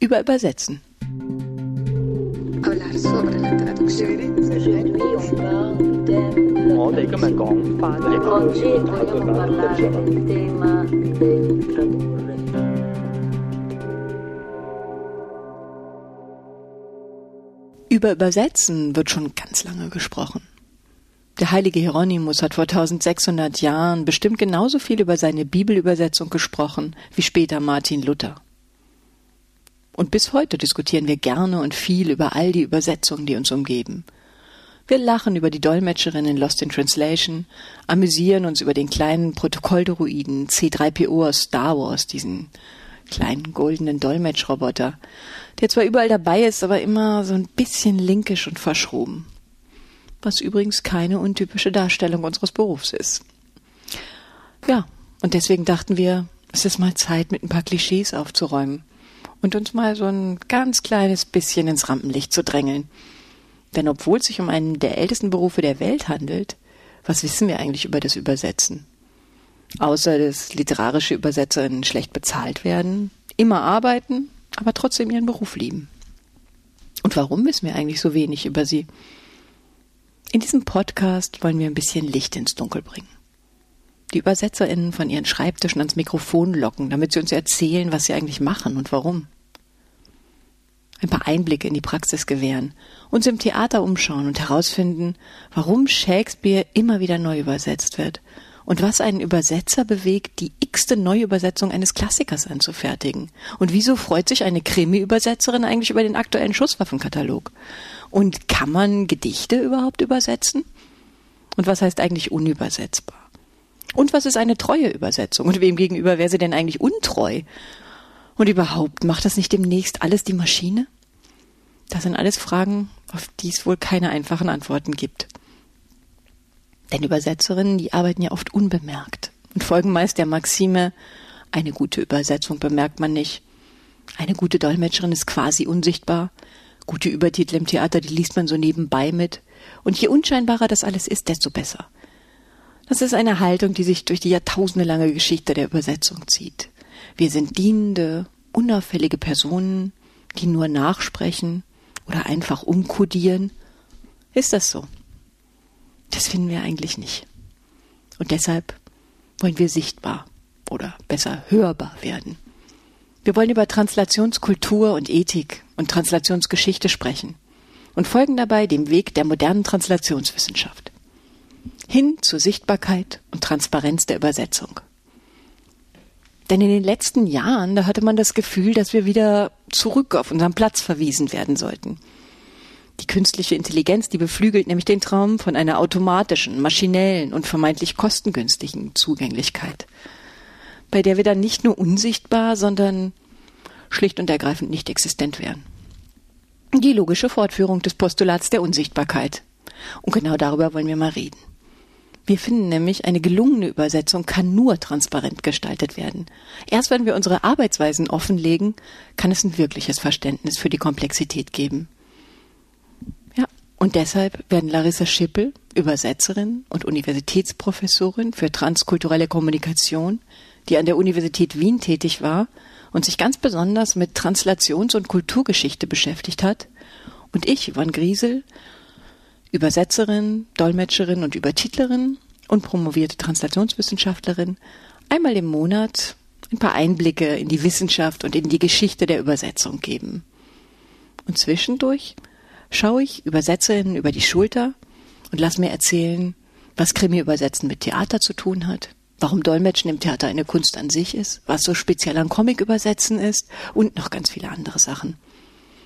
über Übersetzen. Über Übersetzen wird schon ganz lange gesprochen. Der heilige Hieronymus hat vor 1600 Jahren bestimmt genauso viel über seine Bibelübersetzung gesprochen wie später Martin Luther. Und bis heute diskutieren wir gerne und viel über all die Übersetzungen, die uns umgeben. Wir lachen über die Dolmetscherin in Lost in Translation, amüsieren uns über den kleinen Protokolldruiden C3PO aus Star Wars, diesen kleinen goldenen Dolmetschroboter, der zwar überall dabei ist, aber immer so ein bisschen linkisch und verschroben was übrigens keine untypische Darstellung unseres Berufs ist. Ja, und deswegen dachten wir, es ist mal Zeit, mit ein paar Klischees aufzuräumen und uns mal so ein ganz kleines bisschen ins Rampenlicht zu drängeln. Denn obwohl es sich um einen der ältesten Berufe der Welt handelt, was wissen wir eigentlich über das Übersetzen? Außer dass literarische Übersetzerinnen schlecht bezahlt werden, immer arbeiten, aber trotzdem ihren Beruf lieben. Und warum wissen wir eigentlich so wenig über sie? In diesem Podcast wollen wir ein bisschen Licht ins Dunkel bringen. Die ÜbersetzerInnen von ihren Schreibtischen ans Mikrofon locken, damit sie uns erzählen, was sie eigentlich machen und warum. Ein paar Einblicke in die Praxis gewähren, uns im Theater umschauen und herausfinden, warum Shakespeare immer wieder neu übersetzt wird und was einen Übersetzer bewegt, die x-te Neuübersetzung eines Klassikers anzufertigen. Und wieso freut sich eine Krimi-Übersetzerin eigentlich über den aktuellen Schusswaffenkatalog? Und kann man Gedichte überhaupt übersetzen? Und was heißt eigentlich unübersetzbar? Und was ist eine treue Übersetzung? Und wem gegenüber wäre sie denn eigentlich untreu? Und überhaupt, macht das nicht demnächst alles die Maschine? Das sind alles Fragen, auf die es wohl keine einfachen Antworten gibt. Denn Übersetzerinnen, die arbeiten ja oft unbemerkt und folgen meist der Maxime, eine gute Übersetzung bemerkt man nicht. Eine gute Dolmetscherin ist quasi unsichtbar. Gute Übertitel im Theater, die liest man so nebenbei mit. Und je unscheinbarer das alles ist, desto besser. Das ist eine Haltung, die sich durch die jahrtausendelange Geschichte der Übersetzung zieht. Wir sind dienende, unauffällige Personen, die nur nachsprechen oder einfach umkodieren. Ist das so? Das finden wir eigentlich nicht. Und deshalb wollen wir sichtbar oder besser hörbar werden. Wir wollen über Translationskultur und Ethik und Translationsgeschichte sprechen und folgen dabei dem Weg der modernen Translationswissenschaft hin zur Sichtbarkeit und Transparenz der Übersetzung. Denn in den letzten Jahren, da hatte man das Gefühl, dass wir wieder zurück auf unseren Platz verwiesen werden sollten. Die künstliche Intelligenz, die beflügelt nämlich den Traum von einer automatischen, maschinellen und vermeintlich kostengünstigen Zugänglichkeit bei der wir dann nicht nur unsichtbar, sondern schlicht und ergreifend nicht existent wären. Die logische Fortführung des Postulats der Unsichtbarkeit. Und genau darüber wollen wir mal reden. Wir finden nämlich, eine gelungene Übersetzung kann nur transparent gestaltet werden. Erst wenn wir unsere Arbeitsweisen offenlegen, kann es ein wirkliches Verständnis für die Komplexität geben. Ja, und deshalb werden Larissa Schippel, Übersetzerin und Universitätsprofessorin für transkulturelle Kommunikation, die an der Universität Wien tätig war und sich ganz besonders mit Translations- und Kulturgeschichte beschäftigt hat, und ich, Yvonne Griesel, Übersetzerin, Dolmetscherin und Übertitlerin und promovierte Translationswissenschaftlerin, einmal im Monat ein paar Einblicke in die Wissenschaft und in die Geschichte der Übersetzung geben. Und zwischendurch schaue ich Übersetzerinnen über die Schulter und lass mir erzählen, was Krimi-Übersetzen mit Theater zu tun hat, warum Dolmetschen im Theater eine Kunst an sich ist, was so speziell an Comic übersetzen ist und noch ganz viele andere Sachen.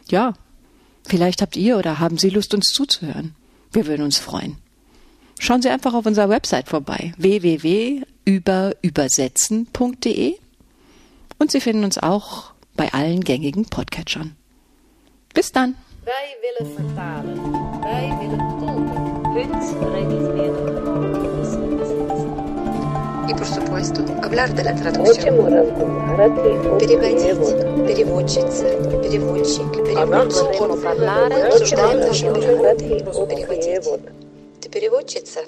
Ja, vielleicht habt ihr oder haben Sie Lust, uns zuzuhören. Wir würden uns freuen. Schauen Sie einfach auf unserer Website vorbei, www.überübersetzen.de und Sie finden uns auch bei allen gängigen Podcatchern. Bis dann! Wij willen vertalen. Wij willen tolken. и por supuesto hablar de la traducción. Переводить, переводчица, переводчик, переводчик. Обсуждаем наши переводы. Переводить. Ты переводчица?